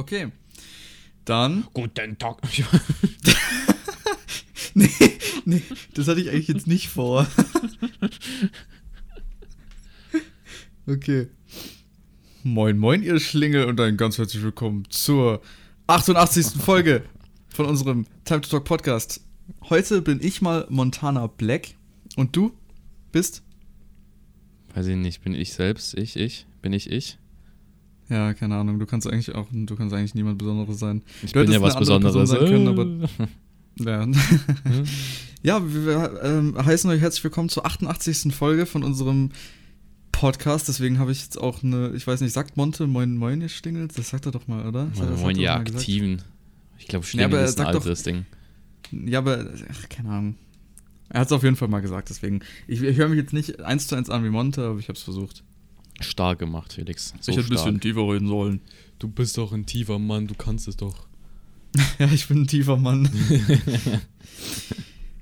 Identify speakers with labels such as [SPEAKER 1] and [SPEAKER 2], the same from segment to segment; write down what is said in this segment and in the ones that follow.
[SPEAKER 1] Okay. Dann.
[SPEAKER 2] Guten Tag.
[SPEAKER 1] nee, nee, das hatte ich eigentlich jetzt nicht vor. okay. Moin, moin, ihr Schlingel und ein ganz herzlich willkommen zur 88. Folge von unserem Time to Talk Podcast. Heute bin ich mal Montana Black und du bist?
[SPEAKER 2] Weiß ich nicht, bin ich selbst? Ich, ich? Bin ich ich?
[SPEAKER 1] Ja, keine Ahnung. Du kannst eigentlich auch, du kannst eigentlich niemand Besonderes sein.
[SPEAKER 2] Ich
[SPEAKER 1] Du
[SPEAKER 2] bin ja was Besonderes.
[SPEAKER 1] Sein können, Ja. ja, wir, ähm, heißen euch herzlich willkommen zur 88. Folge von unserem Podcast. Deswegen habe ich jetzt auch eine, ich weiß nicht, sagt Monte Moin Moin, ihr Stingelt? Das sagt er doch mal, oder?
[SPEAKER 2] Moin, moin, ja, aktiven. Ich glaube,
[SPEAKER 1] Ja,
[SPEAKER 2] Schlingel
[SPEAKER 1] aber
[SPEAKER 2] ist ein altes Ding.
[SPEAKER 1] Ja, aber, ach, keine Ahnung. Er hat es auf jeden Fall mal gesagt, deswegen. Ich, ich höre mich jetzt nicht eins zu eins an wie Monte, aber ich habe es versucht.
[SPEAKER 2] Stark gemacht, Felix. So
[SPEAKER 1] ich hätte ein bisschen tiefer reden sollen.
[SPEAKER 2] Du bist doch ein tiefer Mann, du kannst es doch.
[SPEAKER 1] Ja, ich bin ein tiefer Mann.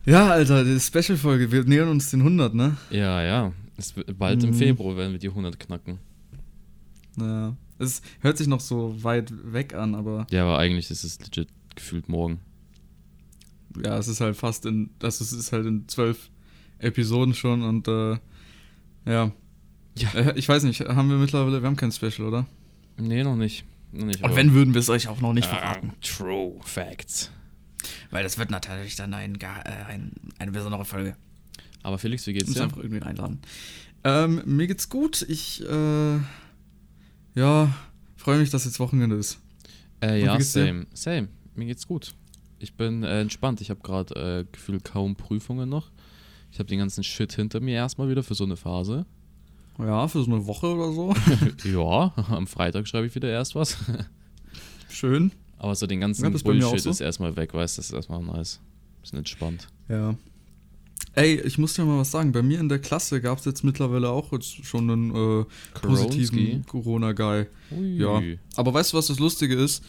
[SPEAKER 1] ja, Alter, die Special-Folge. Wir nähern uns den 100, ne?
[SPEAKER 2] Ja, ja. Es wird bald im
[SPEAKER 1] Mhm.
[SPEAKER 2] Februar werden wir die 100 knacken.
[SPEAKER 1] Ja. Es hört sich noch so weit weg an, aber
[SPEAKER 2] Ja, aber eigentlich ist es legit gefühlt morgen.
[SPEAKER 1] ja, es ist halt fast in, das ist, ist halt in zwölf Episoden schon und äh, ja.
[SPEAKER 2] Ja.
[SPEAKER 1] Äh, ich weiß nicht, haben wir mittlerweile, wir haben kein Special, oder?
[SPEAKER 2] Nee, noch nicht. Noch nicht
[SPEAKER 1] Und wenn, würden wir es euch auch noch nicht
[SPEAKER 2] Ah,
[SPEAKER 1] verraten.
[SPEAKER 2] True Facts.
[SPEAKER 1] Weil das wird natürlich dann ein, äh, ein, eine besondere Folge.
[SPEAKER 2] Aber Felix, wie
[SPEAKER 1] Ich
[SPEAKER 2] geht's
[SPEAKER 1] muss
[SPEAKER 2] dir?
[SPEAKER 1] einfach irgendwie einladen. Ähm, mir geht's gut. Ich, äh, ja, freue mich, dass jetzt Wochenende ist.
[SPEAKER 2] Äh, ja,
[SPEAKER 1] dir?
[SPEAKER 2] same. Same. Mir geht's gut. Ich bin äh, entspannt. Ich habe gerade äh, gefühlt kaum Prüfungen noch. Ich habe den ganzen Shit hinter mir erstmal wieder für so eine Phase.
[SPEAKER 1] Ja, für so eine Woche oder so.
[SPEAKER 2] ja, am Freitag schreibe ich wieder erst was.
[SPEAKER 1] Schön.
[SPEAKER 2] Aber so den ganzen
[SPEAKER 1] Ja, ist
[SPEAKER 2] Bullshit
[SPEAKER 1] so.
[SPEAKER 2] ist erstmal weg, weißt du, das ist erstmal nice. Bisschen entspannt.
[SPEAKER 1] Ja. Ey, ich muss dir mal was sagen. Bei mir in der Klasse gab es jetzt mittlerweile auch jetzt schon einen äh, positiven Corona-Guy. Ja. Aber weißt du, was das Lustige ist?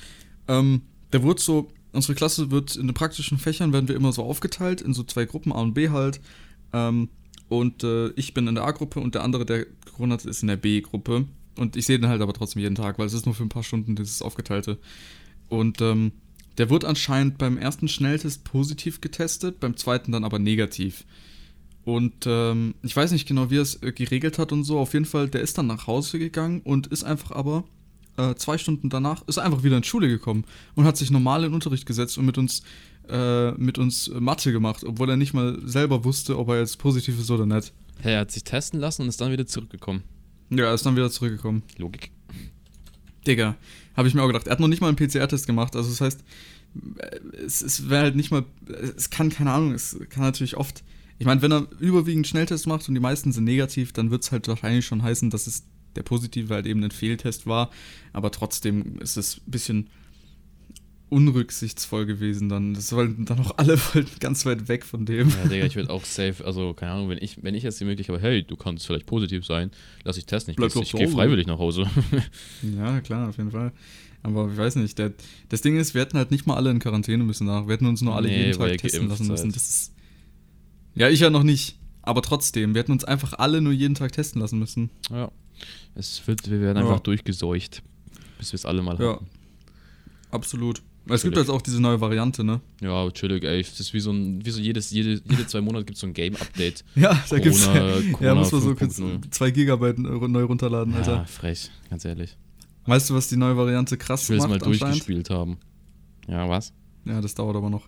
[SPEAKER 1] Ähm, der wurde so, unsere Klasse wird in den praktischen Fächern werden wir immer so aufgeteilt, in so zwei Gruppen, A und B halt. Ähm, und äh, ich bin in der A-Gruppe und der andere, der Corona hat, ist in der B-Gruppe. Und ich sehe den halt aber trotzdem jeden Tag, weil es ist nur für ein paar Stunden dieses Aufgeteilte. Und ähm, der wird anscheinend beim ersten Schnelltest positiv getestet, beim zweiten dann aber negativ. Und ähm, ich weiß nicht genau, wie er es äh, geregelt hat und so. Auf jeden Fall, der ist dann nach Hause gegangen und ist einfach aber äh, zwei Stunden danach, ist einfach wieder in Schule gekommen und hat sich normal in Unterricht gesetzt und mit uns, äh, mit uns Mathe gemacht, obwohl er nicht mal selber wusste, ob er jetzt positiv ist oder nicht.
[SPEAKER 2] Hey, er hat sich testen lassen und ist dann wieder zurückgekommen.
[SPEAKER 1] Ja, er ist dann wieder zurückgekommen.
[SPEAKER 2] Logik.
[SPEAKER 1] Digga, habe ich mir auch gedacht. Er hat noch nicht mal einen PCR-Test gemacht. Also das heißt, es, es wäre halt nicht mal, es kann, keine Ahnung, es kann natürlich oft, ich meine, wenn er überwiegend Schnelltests macht und die meisten sind negativ, dann wird es halt wahrscheinlich schon heißen, dass es der positive halt eben ein Fehltest war. Aber trotzdem ist es ein bisschen unrücksichtsvoll gewesen dann. Das wollten dann auch alle wollten ganz weit weg von dem.
[SPEAKER 2] Ja, Digga, ich würde auch safe, also keine Ahnung, wenn ich, wenn ich jetzt die Möglichkeit habe, hey, du kannst vielleicht positiv sein, lass ich testen. Ich,
[SPEAKER 1] Bleib
[SPEAKER 2] ich gehe freiwillig nach Hause.
[SPEAKER 1] Ja, klar, auf jeden Fall. Aber ich weiß nicht, der, das Ding ist, wir hätten halt nicht mal alle in Quarantäne müssen nach. Wir hätten uns nur alle
[SPEAKER 2] Nee,
[SPEAKER 1] jeden Tag testen lassen müssen. Das ist. Ja, ich ja noch nicht. Aber trotzdem, wir hätten uns einfach alle nur jeden Tag testen lassen müssen.
[SPEAKER 2] ja. Es wird, wir werden
[SPEAKER 1] Ja.
[SPEAKER 2] einfach durchgeseucht, bis wir es alle mal
[SPEAKER 1] Ja.
[SPEAKER 2] haben.
[SPEAKER 1] Absolut. Es gibt jetzt auch diese neue Variante, ne?
[SPEAKER 2] Ja, chillig, ey. Das ist wie so ein, wie so jedes, jede, jede zwei Monate gibt es so ein Game-Update.
[SPEAKER 1] Ja, da
[SPEAKER 2] Corona-
[SPEAKER 1] gibt's.
[SPEAKER 2] Corona
[SPEAKER 1] ja, muss man so kurz
[SPEAKER 2] 5.0.
[SPEAKER 1] 2 Gigabyte neu runterladen, Alter.
[SPEAKER 2] Ja, frech, ganz ehrlich.
[SPEAKER 1] Weißt du, was die neue Variante krass
[SPEAKER 2] Ich will es
[SPEAKER 1] macht
[SPEAKER 2] mal durchgespielt haben. Ja, was?
[SPEAKER 1] Ja, das dauert aber noch.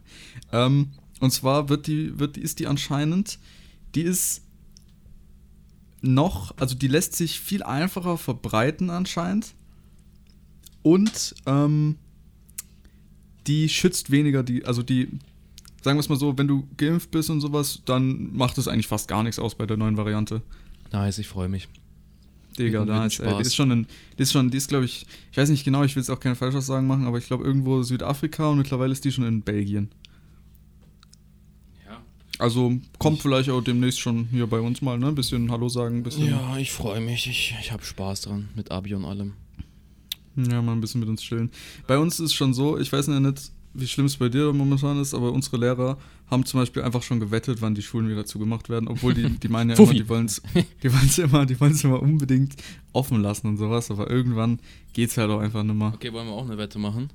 [SPEAKER 1] Ähm, und zwar wird die, wird ist die anscheinend, die ist noch, also die lässt sich viel einfacher verbreiten anscheinend. Und ähm, die schützt weniger die, also die, sagen wir es mal so, wenn du geimpft bist und sowas, dann macht es eigentlich fast gar nichts aus bei der neuen Variante.
[SPEAKER 2] Nice, ich freue mich.
[SPEAKER 1] Digga, da ist, die
[SPEAKER 2] Spaß.
[SPEAKER 1] ist schon ein, die ist schon, die ist glaube ich, ich weiß nicht genau, ich will jetzt auch keine Falschaussagen machen, aber ich glaube irgendwo Südafrika und mittlerweile ist die schon in Belgien.
[SPEAKER 2] Ja.
[SPEAKER 1] Also kommt vielleicht auch demnächst schon hier bei uns mal, ne? Ein bisschen Hallo sagen, ein bisschen.
[SPEAKER 2] Ja, ich freue mich. Ich, ich habe Spaß dran mit Abi und allem.
[SPEAKER 1] Ja, mal ein bisschen mit uns chillen. Bei uns ist schon so, ich weiß ja nicht, wie schlimm es bei dir momentan ist, aber unsere Lehrer haben zum Beispiel einfach schon gewettet, wann die Schulen wieder zugemacht werden, obwohl die, die meinen ja immer, die wollen es die wollen's immer, die wollen's immer unbedingt offen lassen und sowas, aber irgendwann geht's halt auch einfach nicht mehr.
[SPEAKER 2] Okay, wollen wir auch eine Wette machen?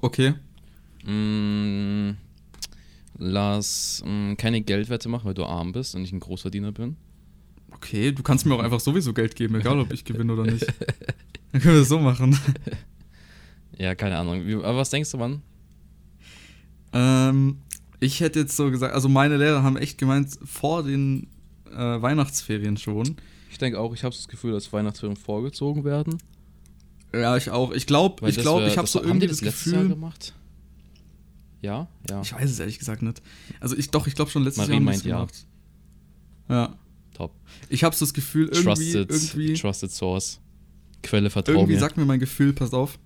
[SPEAKER 1] Okay.
[SPEAKER 2] Mm, lass mm, keine Geldwette machen, weil du arm bist und ich ein Großverdiener bin.
[SPEAKER 1] Okay, du kannst mir auch einfach sowieso Geld geben, egal ob ich gewinne oder nicht. Dann können wir es so machen.
[SPEAKER 2] Ja, keine Ahnung. Aber was denkst du, wann?
[SPEAKER 1] Ähm, ich hätte jetzt so gesagt, also meine Lehrer haben echt gemeint, vor den äh, Weihnachtsferien schon.
[SPEAKER 2] Ich denke auch, ich habe das Gefühl, dass Weihnachtsferien vorgezogen werden.
[SPEAKER 1] Ja, ich auch. Ich glaube, ich
[SPEAKER 2] das
[SPEAKER 1] glaube, ich habe
[SPEAKER 2] das-
[SPEAKER 1] so
[SPEAKER 2] haben
[SPEAKER 1] irgendwie
[SPEAKER 2] die
[SPEAKER 1] das
[SPEAKER 2] das letztes Jahr
[SPEAKER 1] Gefühl.
[SPEAKER 2] gemacht? Ja, ja.
[SPEAKER 1] Ich weiß es ehrlich gesagt nicht. Also ich doch, ich glaube schon letztes
[SPEAKER 2] Marie
[SPEAKER 1] Jahr haben
[SPEAKER 2] meint
[SPEAKER 1] es
[SPEAKER 2] ja.
[SPEAKER 1] gemacht. Ja.
[SPEAKER 2] Top.
[SPEAKER 1] Ich habe so das Gefühl, irgendwie,
[SPEAKER 2] Trusted,
[SPEAKER 1] irgendwie,
[SPEAKER 2] trusted Source. Quelle vertrau
[SPEAKER 1] irgendwie
[SPEAKER 2] mir.
[SPEAKER 1] sagt mir mein Gefühl, pass auf.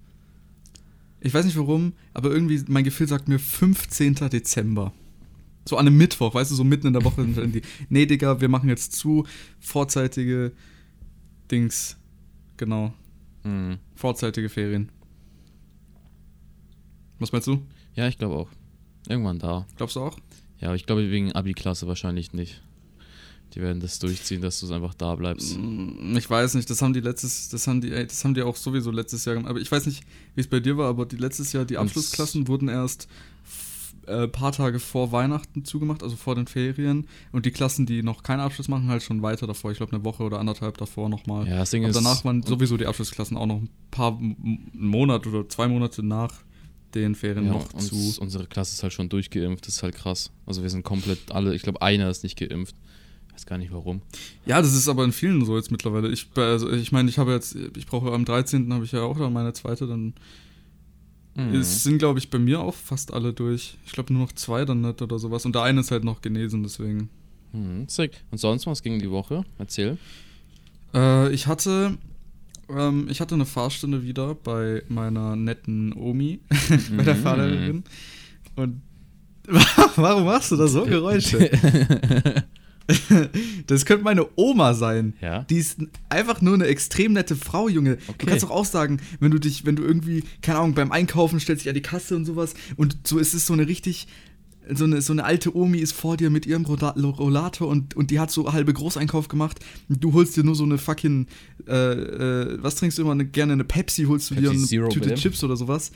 [SPEAKER 1] Ich weiß nicht warum, aber irgendwie mein Gefühl sagt mir 15. Dezember. So an einem Mittwoch, weißt du, so mitten in der Woche die. Nee, Digga, wir machen jetzt zu. Vorzeitige Dings. Genau.
[SPEAKER 2] Hm.
[SPEAKER 1] Vorzeitige Ferien. Was meinst du?
[SPEAKER 2] Ja, ich glaube auch. Irgendwann da.
[SPEAKER 1] Glaubst du auch?
[SPEAKER 2] Ja, aber ich glaube wegen Abi-Klasse wahrscheinlich nicht. Die werden das durchziehen, dass du einfach da bleibst.
[SPEAKER 1] Mm, Ich weiß nicht, das haben die letztes, das haben die, ey, das haben die auch sowieso letztes Jahr gemacht. Aber ich weiß nicht, wie es bei dir war, aber die letztes Jahr, die Abschlussklassen wurden erst ein äh, paar Tage vor Weihnachten zugemacht, also vor den Ferien. Und die Klassen, die noch keinen Abschluss machen, halt schon weiter davor. Ich glaube, eine Woche oder anderthalb davor nochmal.
[SPEAKER 2] Ja, das Ding
[SPEAKER 1] Und
[SPEAKER 2] ist.
[SPEAKER 1] danach waren sowieso die Abschlussklassen auch noch ein paar M- einen Monat oder zwei Monate nach den Ferien
[SPEAKER 2] ja,
[SPEAKER 1] noch zu.
[SPEAKER 2] Unsere Klasse ist halt schon durchgeimpft, das ist halt krass. Also wir sind komplett alle, ich glaube, einer ist nicht geimpft. Weiß gar nicht warum.
[SPEAKER 1] Ja, das ist aber in vielen so jetzt mittlerweile. Ich, also ich meine, ich habe jetzt, ich brauche am 13. habe ich ja auch dann meine zweite, dann
[SPEAKER 2] Mhm.
[SPEAKER 1] Es sind, glaube ich, bei mir auch fast alle durch. Ich glaube nur noch zwei dann nicht oder sowas. Und der eine ist halt noch genesen, deswegen.
[SPEAKER 2] Mhm, sick. Und sonst was ging die Woche? Erzähl.
[SPEAKER 1] Äh, ich hatte. Ähm, ich hatte eine Fahrstunde wieder bei meiner netten Omi, bei der
[SPEAKER 2] Mhm.
[SPEAKER 1] Fahrlehrerin. Und warum machst du da so Geräusche? das könnte meine Oma sein.
[SPEAKER 2] Ja?
[SPEAKER 1] Die ist einfach nur eine extrem nette Frau, Junge. Du
[SPEAKER 2] Okay.
[SPEAKER 1] kannst doch auch sagen, wenn du dich, wenn du irgendwie, keine Ahnung, beim Einkaufen stellst dich an die Kasse und sowas und so ist es so eine richtig, so eine, so eine alte Omi ist vor dir mit ihrem Rollator und, und die hat so halbe Großeinkauf gemacht und du holst dir nur so eine fucking, äh, äh, was trinkst du immer, eine, gerne eine Pepsi, holst du dir
[SPEAKER 2] Pepsi
[SPEAKER 1] eine
[SPEAKER 2] Zero,
[SPEAKER 1] Tüte. Chips oder sowas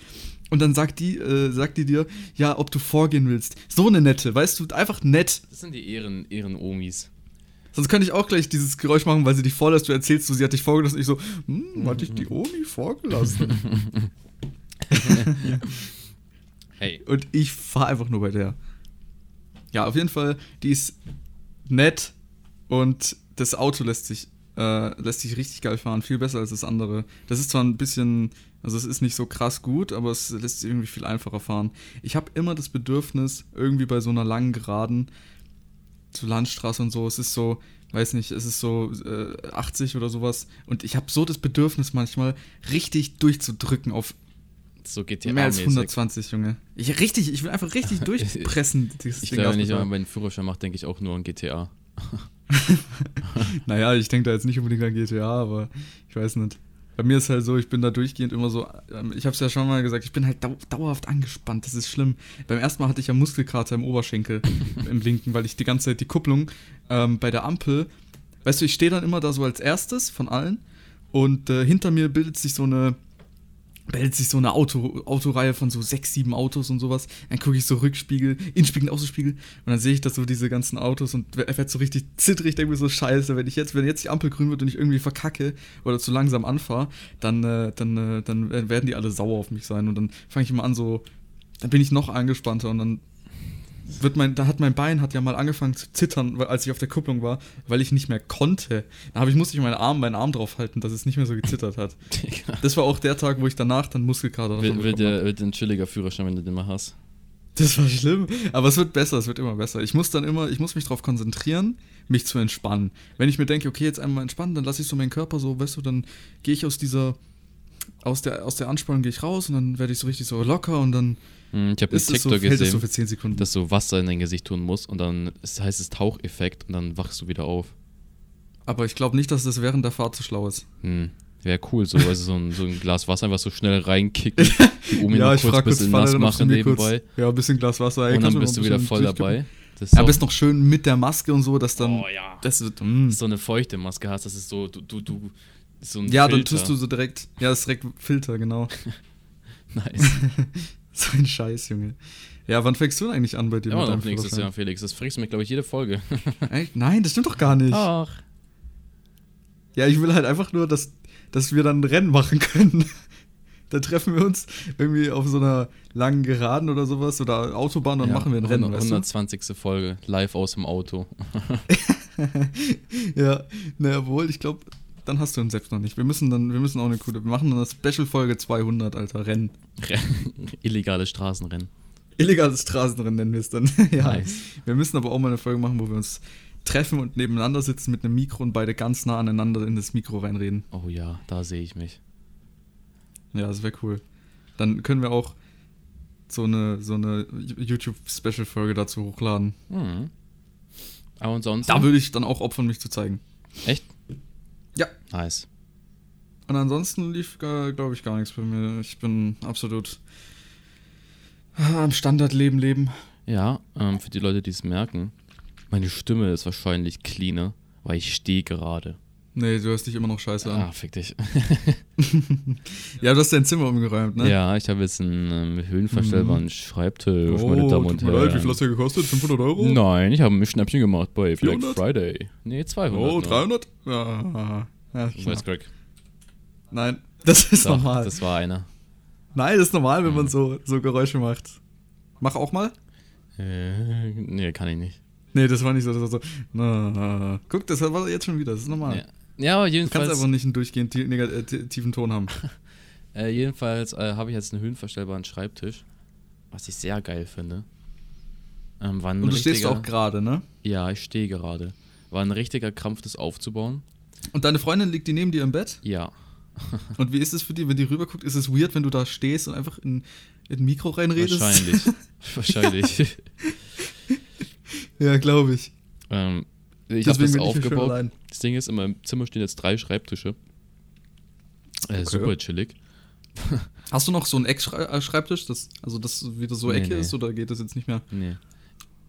[SPEAKER 1] und dann sagt die, äh, sagt die dir, ja, ob du vorgehen willst. So eine nette, weißt du, einfach nett.
[SPEAKER 2] Das sind die Ehren, Ehren-Omis.
[SPEAKER 1] Sonst könnte ich auch gleich dieses Geräusch machen, weil sie dich vorlässt. Du erzählst, du, sie hat dich vorgelassen. Ich so, hm, hat dich die Omi vorgelassen?
[SPEAKER 2] Hey.
[SPEAKER 1] Und ich fahre einfach nur bei der. Ja, auf jeden Fall, die ist nett und das Auto lässt sich, äh, lässt sich richtig geil fahren. Viel besser als das andere. Das ist zwar ein bisschen, also es ist nicht so krass gut, aber es lässt sich irgendwie viel einfacher fahren. Ich habe immer das Bedürfnis, irgendwie bei so einer langen Geraden, zur Landstraße und so, es ist so, weiß nicht, es ist so äh, 80 oder sowas. Und ich habe so das Bedürfnis manchmal, richtig durchzudrücken auf
[SPEAKER 2] So GTA
[SPEAKER 1] mehr als
[SPEAKER 2] -mäßig.
[SPEAKER 1] 120, Junge. Ich richtig, ich will einfach richtig durchpressen,
[SPEAKER 2] Ich glaube, wenn ich meinen Führerschein mache, denke ich auch nur an GTA.
[SPEAKER 1] Naja, ich denke da jetzt nicht unbedingt an GTA, aber ich weiß nicht. Bei mir ist halt so, ich bin da durchgehend immer so, ähm, ich habe es ja schon mal gesagt, ich bin halt dau dauerhaft angespannt, das ist schlimm. Beim ersten Mal hatte ich ja Muskelkater im Oberschenkel, im linken, weil ich die ganze Zeit die Kupplung ähm, bei der Ampel, weißt du, ich stehe dann immer da so als erstes von allen und äh, hinter mir bildet sich so eine, bildet sich so eine Auto, Autoreihe von so sechs, sieben Autos und sowas. Dann gucke ich so Rückspiegel, Innenspiegel, Außenspiegel und dann sehe ich das so diese ganzen Autos und er wird so richtig zittrig, denke mir so scheiße, wenn ich jetzt, wenn jetzt die Ampel grün wird und ich irgendwie verkacke oder zu langsam anfahre, dann, äh, dann, äh, dann werden die alle sauer auf mich sein und dann fange ich immer an so, dann bin ich noch angespannter und dann wird mein, da hat mein Bein hat ja mal angefangen zu zittern, als ich auf der Kupplung war, weil ich nicht mehr konnte. Da habe ich musste ich meinen Arm, meinen Arm drauf halten, dass es nicht mehr so gezittert hat. Das war auch der Tag, wo ich danach dann Muskelkater hab.
[SPEAKER 2] der, wird ein chilliger Führerschein, wenn du den mal hast.
[SPEAKER 1] Das war schlimm, aber es wird besser, es wird immer besser. Ich muss dann immer, ich muss mich darauf konzentrieren, mich zu entspannen. Wenn ich mir denke, okay, jetzt einmal entspannen, dann lasse ich so meinen Körper so, weißt du, dann gehe ich aus dieser, aus der, aus der Anspannung gehe ich raus und dann werde ich so richtig so locker und dann
[SPEAKER 2] Hm, Ich habe einen
[SPEAKER 1] so,
[SPEAKER 2] TikTok
[SPEAKER 1] es
[SPEAKER 2] gesehen,
[SPEAKER 1] so für 10 Sekunden.
[SPEAKER 2] dass du Wasser in dein Gesicht tun musst und dann es heißt es Taucheffekt und dann wachst du wieder auf.
[SPEAKER 1] aber ich glaube nicht, dass das während der Fahrt so schlau ist.
[SPEAKER 2] Hm. Wäre cool, so, also so, ein, so ein Glas Wasser einfach so schnell reinkicken, die Omi
[SPEAKER 1] ja,
[SPEAKER 2] noch
[SPEAKER 1] ich
[SPEAKER 2] kurz
[SPEAKER 1] frage
[SPEAKER 2] ein bisschen nass machen
[SPEAKER 1] mir kurz,
[SPEAKER 2] nebenbei.
[SPEAKER 1] Ja, ein bisschen Glas Wasser. ey,
[SPEAKER 2] Und dann bist du wieder voll dabei. Das ist
[SPEAKER 1] Ja,
[SPEAKER 2] so,
[SPEAKER 1] bist noch schön mit der Maske und so, dass dann.
[SPEAKER 2] oh ja.
[SPEAKER 1] Das wird. Mm.
[SPEAKER 2] so eine feuchte Maske hast, das ist so, du, du, du, so
[SPEAKER 1] Ja, dann
[SPEAKER 2] Filter.
[SPEAKER 1] tust du so direkt. Ja, das ist direkt Filter, genau.
[SPEAKER 2] Nice.
[SPEAKER 1] so ein Scheiß, Junge. Ja, wann fängst du denn eigentlich an bei dir
[SPEAKER 2] Immer noch nächstes? Jahr, Felix. Das fragst du mich, glaube ich, jede Folge.
[SPEAKER 1] Echt? Nein, das stimmt doch gar nicht.
[SPEAKER 2] Ach.
[SPEAKER 1] Ja, ich will halt einfach nur, dass, dass wir dann ein Rennen machen können. dann treffen wir uns irgendwie auf so einer langen Geraden oder sowas oder Autobahn und
[SPEAKER 2] Ja,
[SPEAKER 1] machen wir ein Rennen.
[SPEAKER 2] 100,
[SPEAKER 1] Weißt
[SPEAKER 2] 120. Folge, live aus dem Auto.
[SPEAKER 1] du? Ja, naja, wohl, ich glaube, dann hast du uns selbst noch nicht. Wir müssen dann, wir müssen auch eine coole, wir machen dann eine Special-Folge 200, Alter, Rennen.
[SPEAKER 2] Illegale Straßenrennen.
[SPEAKER 1] Illegales Straßenrennen nennen wir es dann. ja.
[SPEAKER 2] Nice.
[SPEAKER 1] Wir müssen aber auch mal eine Folge machen, wo wir uns treffen und nebeneinander sitzen mit einem Mikro und beide ganz nah aneinander in das Mikro reinreden.
[SPEAKER 2] Oh ja, da sehe ich mich.
[SPEAKER 1] Ja, das wäre cool. Dann können wir auch so eine, so eine YouTube-Special-Folge dazu hochladen.
[SPEAKER 2] Mhm. Aber ansonsten.
[SPEAKER 1] Da würde ich dann auch opfern, mich zu zeigen.
[SPEAKER 2] Echt?
[SPEAKER 1] Ja.
[SPEAKER 2] Nice.
[SPEAKER 1] Und ansonsten lief, glaube ich, gar nichts bei mir. Ich bin absolut ah, am Standardleben leben.
[SPEAKER 2] Ja, ähm, für die Leute, die es merken, meine Stimme ist wahrscheinlich cleaner, weil ich stehe gerade.
[SPEAKER 1] Nee, du hörst dich immer noch scheiße an.
[SPEAKER 2] Ah, fick dich.
[SPEAKER 1] Ja, du hast dein Zimmer umgeräumt, ne?
[SPEAKER 2] Ja, ich habe jetzt einen ähm, höhenverstellbaren Schreibtisch,
[SPEAKER 1] Oh,
[SPEAKER 2] meine Damen und
[SPEAKER 1] leid, wie
[SPEAKER 2] Herren.
[SPEAKER 1] viel hast du gekostet? 500 Euro?
[SPEAKER 2] Nein, ich habe ein Schnäppchen gemacht bei Black
[SPEAKER 1] 400?
[SPEAKER 2] Friday. Nee, 200.
[SPEAKER 1] Oh,
[SPEAKER 2] nur.
[SPEAKER 1] 300? Ja, ja
[SPEAKER 2] Du weißt, Greg.
[SPEAKER 1] Nein, das ist
[SPEAKER 2] Doch,
[SPEAKER 1] normal.
[SPEAKER 2] Das war einer.
[SPEAKER 1] Nein, das ist normal, wenn man so, so Geräusche macht. Mach auch mal.
[SPEAKER 2] Äh, nee, kann ich nicht.
[SPEAKER 1] Nee, das war nicht so. Das war so na, na, na. Guck, das war jetzt schon wieder. Das ist normal.
[SPEAKER 2] Ja, ja aber
[SPEAKER 1] Du kannst
[SPEAKER 2] jedenfalls,
[SPEAKER 1] einfach nicht einen durchgehend äh, tie- tiefen Ton haben.
[SPEAKER 2] äh, jedenfalls äh, habe ich jetzt einen höhenverstellbaren Schreibtisch, was ich sehr geil finde. Ähm,
[SPEAKER 1] Und du stehst auch gerade, ne?
[SPEAKER 2] Ja, ich stehe gerade. War ein richtiger Krampf, das aufzubauen.
[SPEAKER 1] Und deine Freundin liegt die neben dir im Bett?
[SPEAKER 2] Ja.
[SPEAKER 1] Und wie ist es für die, wenn die rüberguckt? Ist es weird, wenn du da stehst und einfach in, in ein Mikro reinredest?
[SPEAKER 2] Wahrscheinlich. Wahrscheinlich.
[SPEAKER 1] ja, glaube ich.
[SPEAKER 2] ähm, ich habe das aufgebaut. Das Ding ist, in meinem Zimmer stehen jetzt drei Schreibtische. Äh,
[SPEAKER 1] Okay.
[SPEAKER 2] Super chillig.
[SPEAKER 1] Hast du noch so einen Eckschreibtisch? Das, also, das wieder so
[SPEAKER 2] Nee,
[SPEAKER 1] Ecke
[SPEAKER 2] nee.
[SPEAKER 1] ist oder geht das jetzt nicht mehr?
[SPEAKER 2] Nee.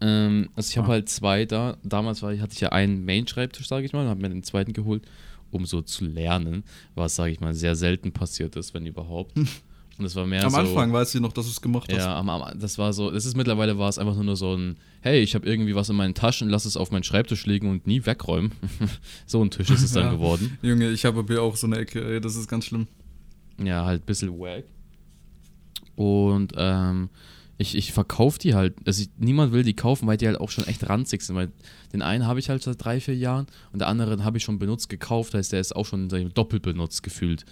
[SPEAKER 2] Ähm, also ich habe
[SPEAKER 1] Ah.
[SPEAKER 2] halt zwei da. Damals war hatte ich ja einen Main-Schreibtisch, sage ich mal, und habe mir den zweiten geholt, um so zu lernen, was, sage ich mal, sehr selten passiert ist, wenn überhaupt. Und es war mehr
[SPEAKER 1] Am
[SPEAKER 2] so,
[SPEAKER 1] Anfang weißt du noch, dass du es gemacht hast.
[SPEAKER 2] Ja, am, am, das war so, das ist mittlerweile war es einfach nur so ein, hey, ich habe irgendwie was in meinen Taschen, lass es auf meinen Schreibtisch liegen und nie wegräumen. so ein Tisch ist es dann
[SPEAKER 1] Ja.
[SPEAKER 2] geworden.
[SPEAKER 1] Junge, ich habe hier auch so eine Ecke, ey, das ist ganz schlimm.
[SPEAKER 2] Ja, halt ein bisschen wack. Und ähm, ich, ich verkaufe die halt. Also ich, niemand will die kaufen, weil die halt auch schon echt ranzig sind. Weil den einen habe ich halt seit drei, vier Jahren und der anderen habe ich schon benutzt gekauft. Heißt, der ist auch schon doppelt benutzt gefühlt.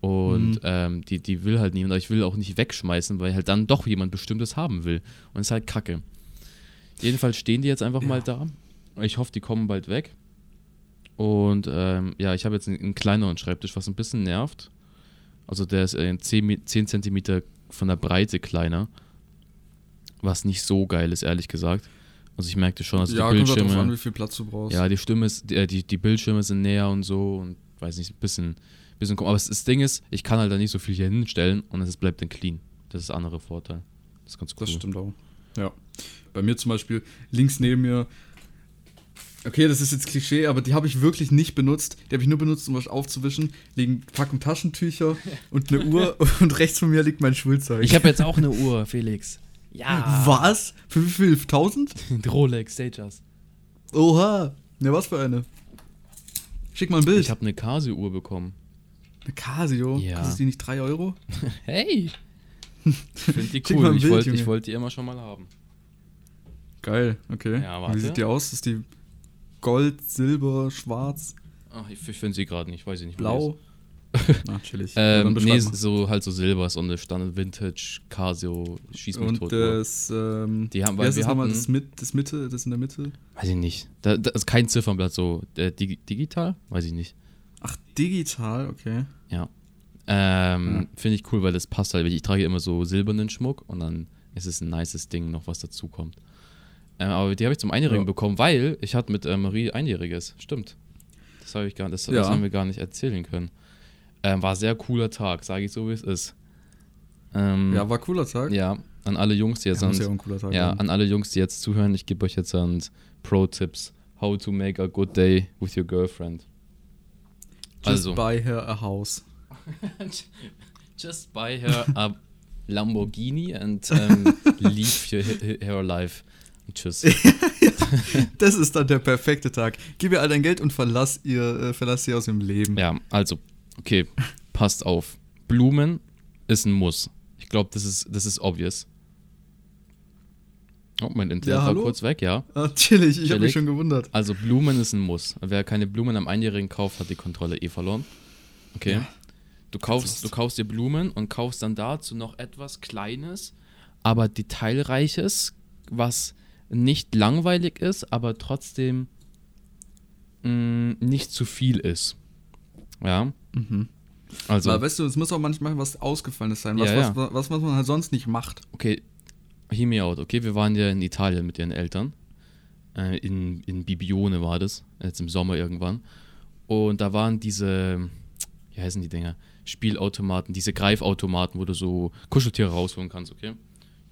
[SPEAKER 2] Und
[SPEAKER 1] Mhm.
[SPEAKER 2] ähm, die, die will halt niemand, aber ich will auch nicht wegschmeißen, weil halt dann doch jemand Bestimmtes haben will. Und ist halt kacke. Jedenfalls stehen die jetzt einfach mal da. Ich hoffe, die kommen bald weg. Und ähm, ja, ich habe jetzt einen, einen kleineren Schreibtisch, was ein bisschen nervt. Also der ist äh, 10, Mi- 10 cm von der Breite kleiner. Was nicht so geil ist, ehrlich gesagt. Also ich merkte schon, also
[SPEAKER 1] ja,
[SPEAKER 2] die
[SPEAKER 1] kommt halt drauf
[SPEAKER 2] Bildschirme.
[SPEAKER 1] an, wie viel Platz du brauchst.
[SPEAKER 2] Ja, die Stimme ist, die, äh, die, die Bildschirme sind näher und so und weiß nicht, ein bisschen, bisschen komisch. Aber das, Ding ist, ich kann halt da nicht so viel hier hinstellen und es bleibt dann clean. Das ist der andere Vorteil. Das ist ganz cool.
[SPEAKER 1] Das stimmt auch. Ja. Bei mir zum Beispiel links neben mir. Okay, das ist jetzt Klischee, aber die habe ich wirklich nicht benutzt. Die habe ich nur benutzt, um was aufzuwischen. Liegen Packung Taschentücher und eine Uhr und rechts von mir liegt mein Schulzeug.
[SPEAKER 2] Ich habe jetzt auch eine Uhr, Felix. Ja.
[SPEAKER 1] Was? Für wie viel? 1000?
[SPEAKER 2] Rolex Stages.
[SPEAKER 1] Oha. Ja, was für eine? Schick mal ein Bild.
[SPEAKER 2] Ich habe eine Casio-Uhr bekommen.
[SPEAKER 1] Eine Casio.
[SPEAKER 2] Ja.
[SPEAKER 1] Kostet die nicht 3 Euro?
[SPEAKER 2] Hey! Ich finde die cool. Ich wollte wollt die immer schon mal haben.
[SPEAKER 1] Geil, okay.
[SPEAKER 2] Ja,
[SPEAKER 1] Wie sieht die aus? Ist die Gold, Silber, Schwarz,
[SPEAKER 2] Ach, ich, ich finde sie gerade nicht, weiß ich nicht.
[SPEAKER 1] Blau? Na, chillig. Ja,
[SPEAKER 2] Ähm,
[SPEAKER 1] dann
[SPEAKER 2] nee, so halt so Silber, so eine Standard Vintage Casio schieß mich
[SPEAKER 1] Und
[SPEAKER 2] tot.
[SPEAKER 1] das, ähm,
[SPEAKER 2] Die haben- weil wir hatten-
[SPEAKER 1] Das, mit, das Mitte, das in der Mitte?
[SPEAKER 2] Weiß ich nicht. Da, da ist kein Ziffernblatt so. Äh, dig digital? Weiß ich nicht.
[SPEAKER 1] Ach, digital, okay.
[SPEAKER 2] Ja. Ähm,
[SPEAKER 1] Ja.
[SPEAKER 2] Finde ich cool, weil das passt halt. Ich trage immer so silbernen Schmuck und dann ist es ein nices Ding, noch was dazu kommt. Ähm, aber die habe ich zum Einjährigen
[SPEAKER 1] Ja.
[SPEAKER 2] bekommen, weil ich hatte mit äh, Marie Einjähriges. Stimmt. Das habe ich gar das,
[SPEAKER 1] Ja.
[SPEAKER 2] das haben wir gar nicht erzählen können. Ähm, war sehr cooler Tag, sage ich so, wie es ist. Ähm,
[SPEAKER 1] Ja, war cooler Tag.
[SPEAKER 2] ja, an alle Jungs, die jetzt
[SPEAKER 1] Ja,
[SPEAKER 2] an,
[SPEAKER 1] ja
[SPEAKER 2] an alle Jungs, die jetzt zuhören, ich gebe euch jetzt Pro-Tipps. How to make a good day with your girlfriend.
[SPEAKER 1] Just
[SPEAKER 2] also,
[SPEAKER 1] buy her a house.
[SPEAKER 2] just buy her a Lamborghini and um, leave your, her life. Tschüss.
[SPEAKER 1] Das ist dann der perfekte Tag. Gib ihr all dein Geld und verlass ihr, äh, verlass sie aus dem Leben.
[SPEAKER 2] Ja, also, okay, passt auf. Blumen ist ein Muss. Ich glaube, das ist, das ist obvious. Oh, mein Internet
[SPEAKER 1] Ja,
[SPEAKER 2] war
[SPEAKER 1] hallo?
[SPEAKER 2] kurz weg, ja.
[SPEAKER 1] Chillig, ich habe mich schon gewundert.
[SPEAKER 2] Also Blumen ist ein Muss. Wer keine Blumen am Einjährigen kauft, hat die Kontrolle eh verloren. Okay.
[SPEAKER 1] Ja.
[SPEAKER 2] Du kaufst, du kaufst dir Blumen und kaufst dann dazu noch etwas Kleines, aber Detailreiches, was nicht langweilig ist, aber trotzdem mh, nicht zu viel ist. Ja.
[SPEAKER 1] Mhm.
[SPEAKER 2] Also,
[SPEAKER 1] Aber weißt du, es muss auch manchmal was Ausgefallenes sein, was,
[SPEAKER 2] Ja, ja.
[SPEAKER 1] Was, was, was man halt sonst nicht macht.
[SPEAKER 2] okay, hear me out, okay? Wir waren ja in Italien mit ihren Eltern. Äh, in, in Bibione war das, jetzt im Sommer irgendwann. Und da waren diese, wie heißen die Dinger? Spielautomaten, diese Greifautomaten, wo du so Kuscheltiere rausholen kannst, okay?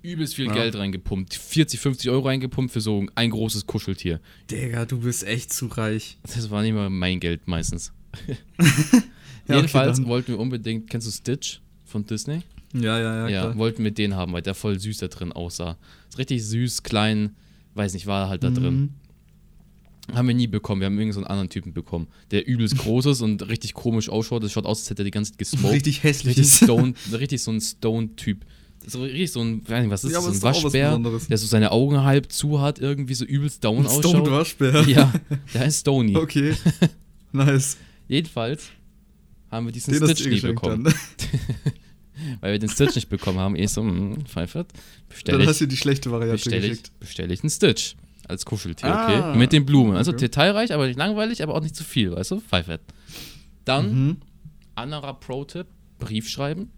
[SPEAKER 2] Übelst viel
[SPEAKER 1] Ja.
[SPEAKER 2] Geld reingepumpt. 40, 50 Euro reingepumpt für so ein großes Kuscheltier.
[SPEAKER 1] Digga, du bist echt zu reich.
[SPEAKER 2] Das war nicht mal mein Geld meistens.
[SPEAKER 1] Ja,
[SPEAKER 2] Jedenfalls
[SPEAKER 1] okay,
[SPEAKER 2] wollten wir unbedingt, kennst du Stitch von Disney?
[SPEAKER 1] Ja, ja, ja.
[SPEAKER 2] Ja,
[SPEAKER 1] klar.
[SPEAKER 2] wollten wir den haben, weil der voll süß da drin aussah. Ist richtig süß, klein, weiß nicht, war halt da drin.
[SPEAKER 1] Mhm.
[SPEAKER 2] Haben wir nie bekommen, wir haben irgendeinen so einen anderen Typen bekommen, der übelst groß ist und richtig komisch ausschaut. Das schaut aus, als hätte er die ganze Zeit gesmoked.
[SPEAKER 1] Richtig hässlich.
[SPEAKER 2] richtig Stone, richtig so ein Stone-Typ. So richtig so ein, weiß nicht, was ist
[SPEAKER 1] Ja,
[SPEAKER 2] das, so ein Waschbär, der so seine Augen halb zu hat, irgendwie so übelst down
[SPEAKER 1] Ein
[SPEAKER 2] ausschaut.
[SPEAKER 1] Waschbär.
[SPEAKER 2] Ja, der heißt Stony.
[SPEAKER 1] Okay. nice.
[SPEAKER 2] Jedenfalls haben wir diesen
[SPEAKER 1] Den
[SPEAKER 2] Stitch nie bekommen. Weil wir den Stitch nicht bekommen haben. Ich so, hm, Pfeifert, bestell
[SPEAKER 1] Dann
[SPEAKER 2] ich
[SPEAKER 1] hast du die schlechte Variante
[SPEAKER 2] bestelle ich,
[SPEAKER 1] geschickt.
[SPEAKER 2] bestell ich einen Stitch als Kuscheltier,
[SPEAKER 1] Ah,
[SPEAKER 2] okay? Mit den Blumen. Also
[SPEAKER 1] okay.
[SPEAKER 2] detailreich, aber nicht langweilig, aber auch nicht zu viel, weißt du? Pfeifert. Dann,
[SPEAKER 1] Mhm.
[SPEAKER 2] anderer Pro-Tipp, Brief schreiben.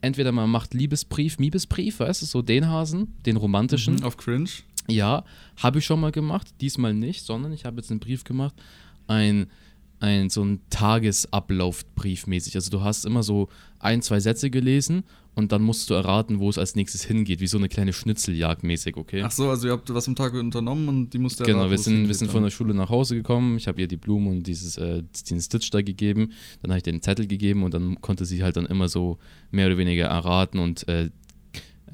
[SPEAKER 2] Entweder man macht Liebesbrief, Miebesbrief, weißt du, so den Hasen, den romantischen.
[SPEAKER 1] Mhm. Auf Cringe.
[SPEAKER 2] Ja, habe ich schon mal gemacht, diesmal nicht, sondern ich habe jetzt einen Brief gemacht, ein, ein so ein Tagesablaufbrief mäßig. Also du hast immer so ein, zwei Sätze gelesen und dann musst du erraten, wo es als nächstes hingeht, wie so eine kleine Schnitzeljagd mäßig, okay?
[SPEAKER 1] Ach so, also ihr habt was am Tag unternommen und die musste
[SPEAKER 2] Genau,
[SPEAKER 1] erraten,
[SPEAKER 2] wir sind, wir sind von der Schule nach Hause gekommen. Ich habe ihr die Blumen und dieses, äh, den Stitch da gegeben. Dann habe ich den Zettel gegeben und dann konnte sie halt dann immer so mehr oder weniger erraten und äh,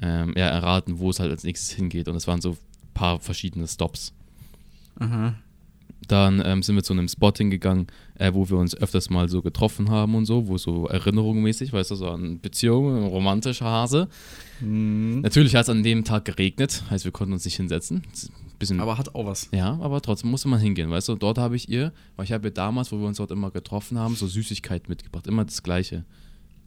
[SPEAKER 2] ähm, ja, erraten, wo es halt als nächstes hingeht. Und es waren so ein paar verschiedene Stops.
[SPEAKER 1] Aha.
[SPEAKER 2] Dann ähm, sind wir zu einem Spot hingegangen, äh, wo wir uns öfters mal so getroffen haben und so, wo so erinnerungsmäßig, weißt du, so an Beziehungen, ein romantischer Hase.
[SPEAKER 1] Mhm.
[SPEAKER 2] Natürlich hat es an dem Tag geregnet, heißt wir konnten uns nicht hinsetzen. Bisschen
[SPEAKER 1] Aber hat auch was.
[SPEAKER 2] ja, aber trotzdem musste man hingehen, weißt du? Dort habe ich ihr, weil ich habe ihr damals, wo wir uns dort immer getroffen haben, so Süßigkeiten mitgebracht. Immer das Gleiche.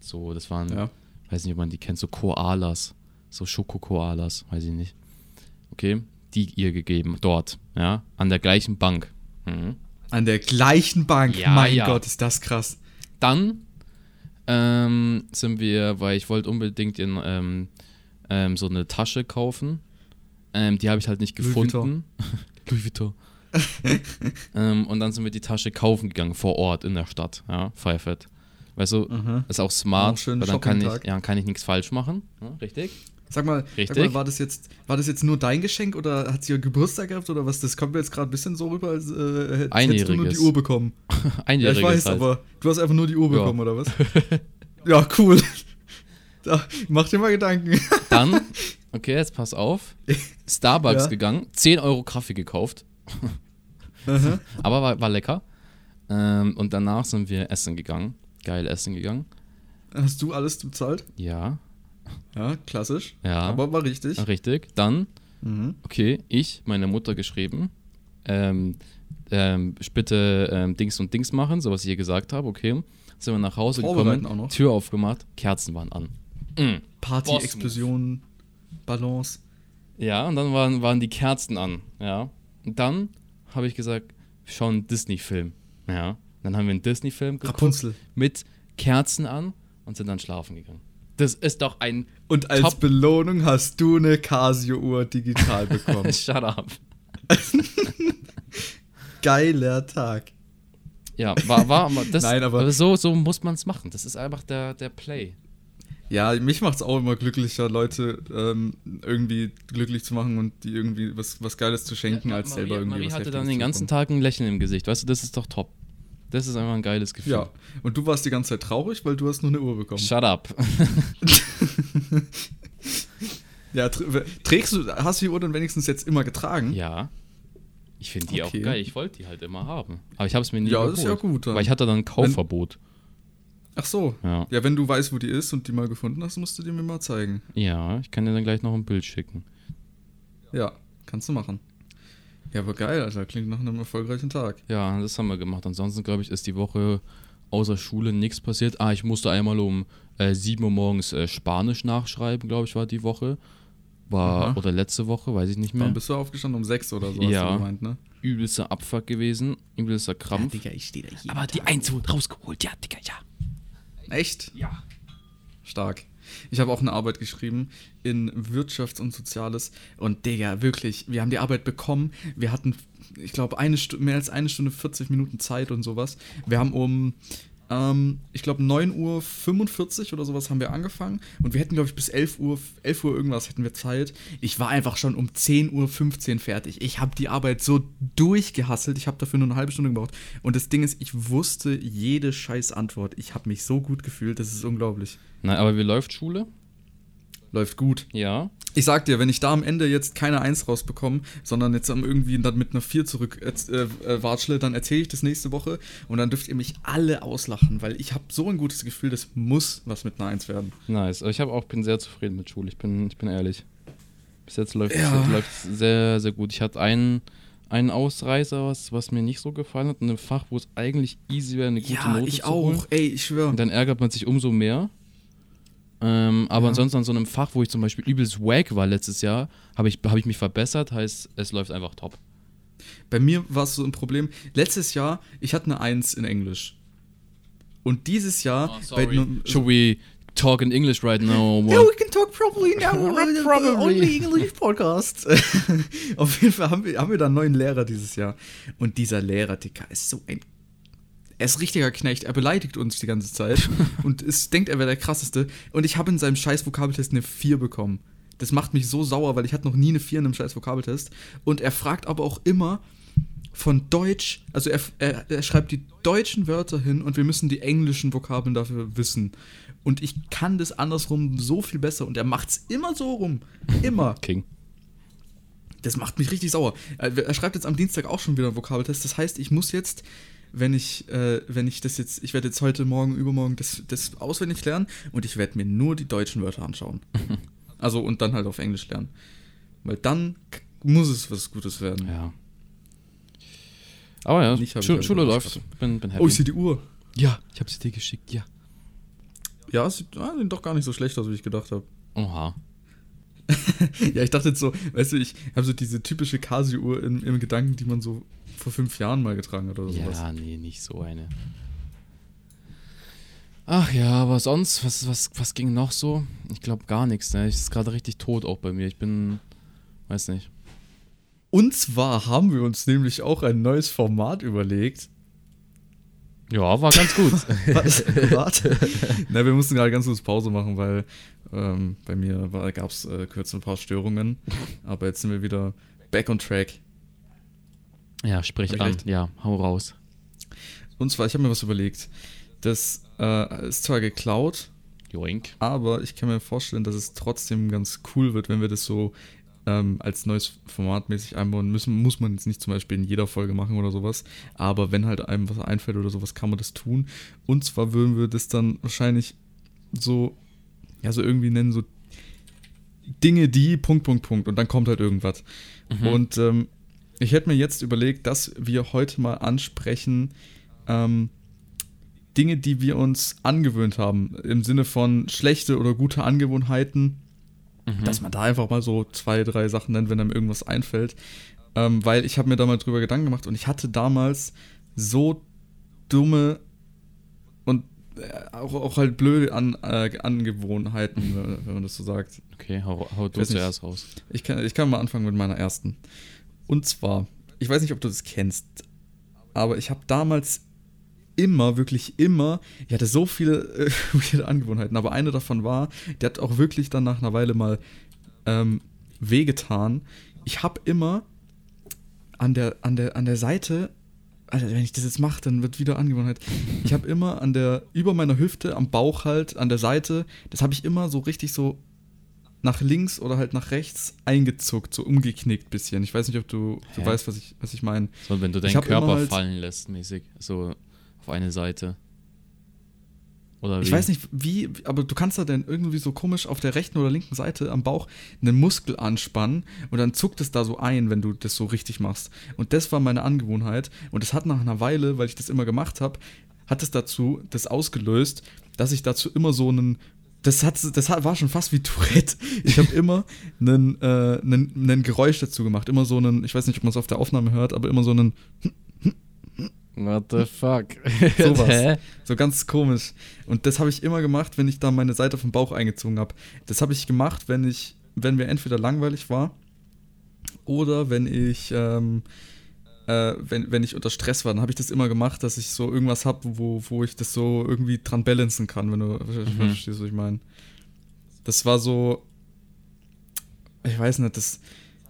[SPEAKER 2] So, das waren,
[SPEAKER 1] Ja.
[SPEAKER 2] weiß nicht, ob man die kennt, so Koalas. So Schokokoalas, weiß ich nicht. Okay, die ihr gegeben, dort, ja, an der gleichen Bank. Mhm.
[SPEAKER 1] An der gleichen Bank.
[SPEAKER 2] Ja,
[SPEAKER 1] mein
[SPEAKER 2] ja.
[SPEAKER 1] Gott, ist das krass.
[SPEAKER 2] Dann ähm, sind wir, weil ich wollte unbedingt in, ähm, ähm, so eine Tasche kaufen. Ähm, die habe ich halt nicht
[SPEAKER 1] Louis
[SPEAKER 2] gefunden. Louis Vuitton. ähm, und dann sind wir die Tasche kaufen gegangen vor Ort in der Stadt, ja, Pfeifert. Weißt du,
[SPEAKER 1] Aha.
[SPEAKER 2] ist auch smart,
[SPEAKER 1] Auch
[SPEAKER 2] weil dann kann ich, ja, kann ich nichts falsch machen. Ja, richtig?
[SPEAKER 1] Sag mal, sag mal war, das jetzt, war das jetzt nur dein Geschenk oder hat sie ihr Geburtstag gehabt oder was? Das kommt mir jetzt gerade ein bisschen so rüber, als äh, hätt- hättest du nur
[SPEAKER 2] Einjähriges.
[SPEAKER 1] die Uhr bekommen. Ja, ich
[SPEAKER 2] Einjähriges
[SPEAKER 1] weiß,
[SPEAKER 2] halt.
[SPEAKER 1] aber du hast einfach nur die Uhr
[SPEAKER 2] Ja.
[SPEAKER 1] bekommen, oder was? ja, cool. Da, mach dir mal Gedanken.
[SPEAKER 2] Dann, okay, jetzt pass auf. Starbucks
[SPEAKER 1] Ja.
[SPEAKER 2] gegangen, 10 Euro Kaffee gekauft. Aber war, war lecker. Ähm, und danach sind wir essen gegangen. Geil essen gegangen.
[SPEAKER 1] Hast du alles bezahlt?
[SPEAKER 2] Ja,
[SPEAKER 1] Ja, klassisch.
[SPEAKER 2] ja.
[SPEAKER 1] Aber war richtig.
[SPEAKER 2] richtig. Dann,
[SPEAKER 1] Mhm.
[SPEAKER 2] okay, ich, meine Mutter geschrieben. Ähm, ähm, bitte ähm, Dings und Dings machen, so was ich ihr gesagt habe, okay. Sind wir nach Hause gekommen. Tür aufgemacht, Kerzen waren an. Mm.
[SPEAKER 1] Party. Explosion, Balance.
[SPEAKER 2] Ja, und dann waren, waren die Kerzen an, ja. Und dann habe ich gesagt, wir schauen einen Disney-Film, ja. Dann haben wir einen Disney-Film geguckt
[SPEAKER 1] Rapunzel.
[SPEAKER 2] mit Kerzen an und sind dann schlafen gegangen. Das ist doch ein
[SPEAKER 1] Und als
[SPEAKER 2] Top-
[SPEAKER 1] Belohnung hast du eine Casio-Uhr digital bekommen.
[SPEAKER 2] Shut up.
[SPEAKER 1] Geiler Tag.
[SPEAKER 2] Ja, war, war das,
[SPEAKER 1] Nein, aber-
[SPEAKER 2] so, so muss man es machen. Das ist einfach der, der Play.
[SPEAKER 1] Ja, mich macht es auch immer glücklicher, Leute ähm, irgendwie glücklich zu machen und die irgendwie was, was Geiles zu schenken, als selber
[SPEAKER 2] Marie,
[SPEAKER 1] irgendwie
[SPEAKER 2] Marie
[SPEAKER 1] was
[SPEAKER 2] hatte dann den ganzen. Tag ein Lächeln im Gesicht. Weißt du, das ist doch top. Das ist einfach ein geiles Gefühl.
[SPEAKER 1] Ja, und du warst die ganze Zeit traurig, weil du hast nur eine Uhr bekommen.
[SPEAKER 2] Shut up.
[SPEAKER 1] Ja, tr- trägst du, hast du die Uhr dann wenigstens jetzt immer getragen?
[SPEAKER 2] ja. Ich finde die
[SPEAKER 1] Okay.
[SPEAKER 2] auch geil. Ich wollte die halt immer haben. Aber ich habe es mir nie
[SPEAKER 1] Ja,
[SPEAKER 2] geholt.
[SPEAKER 1] ist ja gut dann.
[SPEAKER 2] Weil ich hatte dann ein Kaufverbot.
[SPEAKER 1] Ach so.
[SPEAKER 2] Ja.
[SPEAKER 1] Ja, wenn du weißt, wo die ist und die mal gefunden hast, musst du die mir mal zeigen.
[SPEAKER 2] Ja, ich kann dir dann gleich noch ein Bild schicken.
[SPEAKER 1] Ja, kannst du machen. Ja, aber geil, Alter. Klingt nach einem erfolgreichen Tag.
[SPEAKER 2] Ja, das haben wir gemacht. Ansonsten, glaube ich, ist die Woche außer Schule nichts passiert. Ah, ich musste einmal um äh, 7 Uhr morgens äh, Spanisch nachschreiben, glaube ich, war die Woche. War,
[SPEAKER 1] Aha.
[SPEAKER 2] oder letzte Woche, weiß ich nicht mehr.
[SPEAKER 1] Wann bist du aufgestanden? Um sechs oder so, hast
[SPEAKER 2] Ja.
[SPEAKER 1] du gemeint, ne?
[SPEAKER 2] Übelster Abfuck gewesen, übelster Krampf.
[SPEAKER 1] ich stehe da hier.
[SPEAKER 2] Aber die Eins wurde rausgeholt, ja, Digga, ja.
[SPEAKER 1] Echt?
[SPEAKER 2] Ja.
[SPEAKER 1] Stark. Ich habe auch eine Arbeit geschrieben in Wirtschafts- und Soziales. Und Digga, wirklich, wir haben die Arbeit bekommen. Wir hatten, ich glaube, mehr als eine Stunde 40 Minuten Zeit und sowas. Wir haben um, ähm, ich glaube, 9.45 Uhr oder sowas haben wir angefangen. Und wir hätten, glaube ich, bis 11 Uhr, 11 Uhr irgendwas hätten wir Zeit. Ich war einfach schon um 10.15 Uhr fertig. Ich habe die Arbeit so durchgehasselt. Ich habe dafür nur eine halbe Stunde gebraucht. Und das Ding ist, ich wusste jede scheiß Antwort. Ich habe mich so gut gefühlt. Das ist unglaublich.
[SPEAKER 2] Nein, aber wie läuft Schule?
[SPEAKER 1] Läuft gut.
[SPEAKER 2] Ja.
[SPEAKER 1] Ich sag dir, wenn ich da am Ende jetzt keine Eins rausbekomme, sondern jetzt irgendwie dann mit einer 4 zurück äh, äh, watschle, dann erzähle ich das nächste Woche und dann dürft ihr mich alle auslachen, weil ich habe so ein gutes Gefühl, das muss was mit einer Eins werden.
[SPEAKER 2] Nice. Aber Ich habe auch bin sehr zufrieden mit Schule. Ich bin, ich bin ehrlich. Bis jetzt läuft
[SPEAKER 1] Ja.
[SPEAKER 2] es sehr, sehr gut. Ich hatte einen, einen Ausreißer, was, was mir nicht so gefallen hat. In einem Fach, wo es eigentlich easy wäre, eine gute Note zu holen.
[SPEAKER 1] Ey, ich schwöre.
[SPEAKER 2] Und dann ärgert man sich umso mehr. Ähm, aber
[SPEAKER 1] Ja.
[SPEAKER 2] ansonsten an so einem Fach, wo ich zum Beispiel übelst wack war letztes Jahr, habe ich, hab ich mich verbessert, heißt, es läuft einfach top.
[SPEAKER 1] Bei mir war es so ein Problem. Letztes Jahr, ich hatte eine Eins in Englisch. Und dieses Jahr, bei einem-
[SPEAKER 2] Should we talk in English right now?
[SPEAKER 1] Yeah, we can talk properly now.
[SPEAKER 2] Probably.
[SPEAKER 1] Only English Podcast. Auf jeden Fall haben wir, haben wir da einen neuen Lehrer dieses Jahr. Und dieser Lehrer, Dicker, ist so ein. Er ist richtiger Knecht. Er beleidigt uns die ganze Zeit und ist, denkt, er wäre der krasseste. Und ich habe in seinem scheiß Vokabeltest eine 4 bekommen. Das macht mich so sauer, weil ich hatte noch nie eine 4 in einem scheiß Vokabeltest. Und er fragt aber auch immer von Deutsch, also er, er, er schreibt die deutschen Wörter hin und wir müssen die englischen Vokabeln dafür wissen. Und ich kann das andersrum so viel besser und er macht's immer so rum. Immer.
[SPEAKER 2] King.
[SPEAKER 1] Das macht mich richtig sauer. Er er schreibt jetzt am Dienstag auch schon wieder einen Vokabeltest. Das heißt, ich muss jetzt, wenn ich, äh, wenn ich das jetzt, ich werde jetzt heute, morgen, übermorgen das, das auswendig lernen und ich werde mir nur die deutschen Wörter anschauen. also und dann halt auf Englisch lernen. Weil dann muss es was Gutes werden.
[SPEAKER 2] Ja. Aber ja, Schule
[SPEAKER 1] überrascht.
[SPEAKER 2] läuft. Bin, bin happy.
[SPEAKER 1] Oh, ich sehe die Uhr.
[SPEAKER 2] ja, ich habe sie dir geschickt, ja.
[SPEAKER 1] Ja, sieht, ah, doch gar nicht so schlecht aus, wie ich gedacht habe.
[SPEAKER 2] Oha.
[SPEAKER 1] Ja, ich dachte jetzt so, weißt du, ich habe so diese typische Casio-Uhr im Gedanken, die man so vor fünf Jahren mal getragen hat oder sowas.
[SPEAKER 2] Ja, nee, nicht so eine. Ach ja, aber sonst, was, was, was ging noch so? Ich glaube gar nichts, ne? Ich ist gerade richtig tot auch bei mir. Ich bin, weiß nicht.
[SPEAKER 1] Und zwar haben wir uns nämlich auch ein neues Format überlegt.
[SPEAKER 2] Ja, war ganz gut.
[SPEAKER 1] Warte. Na, wir mussten gerade ganz kurz Pause machen, weil ähm, bei mir gab es äh, kurz ein paar Störungen. Aber jetzt sind wir wieder back on track.
[SPEAKER 2] Ja, sprich
[SPEAKER 1] ich
[SPEAKER 2] an. Ja, hau raus.
[SPEAKER 1] Und zwar, ich habe mir was überlegt. Das äh, ist zwar geklaut,
[SPEAKER 2] Joink.
[SPEAKER 1] aber ich kann mir vorstellen, dass es trotzdem ganz cool wird, wenn wir das so ähm, als neues Format mäßig einbauen müssen. Muss man jetzt nicht zum Beispiel in jeder Folge machen oder sowas, aber wenn halt einem was einfällt oder sowas, kann man das tun. Und zwar würden wir das dann wahrscheinlich so, ja, so irgendwie nennen, so Dinge, die, Punkt, Punkt, Punkt. Und dann kommt halt irgendwas. Und ähm, ich hätte mir jetzt überlegt, dass wir heute mal ansprechen, ähm, Dinge, die wir uns angewöhnt haben, im Sinne von schlechte oder gute Angewohnheiten,
[SPEAKER 2] Mhm.
[SPEAKER 1] dass man da einfach mal so zwei, drei Sachen nennt, wenn einem irgendwas einfällt. Ähm, weil ich habe mir da mal drüber Gedanken gemacht und ich hatte damals so dumme und äh, auch, auch halt blöde An, äh, Angewohnheiten, wenn man das so sagt.
[SPEAKER 2] Okay, hau, hau du zuerst raus.
[SPEAKER 1] Ich kann, ich kann mal anfangen mit meiner ersten. Und zwar, ich weiß nicht, ob du das kennst, aber ich habe damals immer, wirklich immer, ich hatte so viele äh, Angewohnheiten, aber eine davon war, der hat auch wirklich dann nach einer Weile mal ähm, wehgetan. Ich habe immer an der, an, der, an der Seite, Alter, wenn ich das jetzt mache, dann wird wieder Angewohnheit. Ich habe immer an der, über meiner Hüfte, am Bauch halt, an der Seite, das habe ich immer so richtig so nach links oder halt nach rechts eingezuckt, so umgeknickt bisschen. Ich weiß nicht, ob du, du weißt, was ich, was ich meine.
[SPEAKER 2] So, wenn du deinen Körper halt, fallen lässt, mäßig, so auf eine Seite.
[SPEAKER 1] Oder wie? Ich weiß nicht, wie, aber du kannst da dann irgendwie so komisch auf der rechten oder linken Seite am Bauch einen Muskel anspannen und dann zuckt es da so ein, wenn du das so richtig machst. Und das war meine Angewohnheit. Und das hat nach einer Weile, weil ich das immer gemacht habe, hat es dazu das ausgelöst, dass ich dazu immer so einen das, hat, das war schon fast wie Tourette. Ich habe immer einen, äh, einen, einen Geräusch dazu gemacht. Immer so einen, ich weiß nicht, ob man es auf der Aufnahme hört, aber immer so einen.
[SPEAKER 2] What the fuck?
[SPEAKER 1] Sowas. so ganz komisch. Und das habe ich immer gemacht, wenn ich da meine Seite vom Bauch eingezogen habe. Das habe ich gemacht, wenn ich, wenn mir entweder langweilig war oder wenn ich ähm, äh, wenn, wenn ich unter Stress war, dann habe ich das immer gemacht, dass ich so irgendwas habe, wo, wo ich das so irgendwie dran balancen kann, wenn du mhm. verstehst, was ich meine. Das war so, ich weiß nicht, das,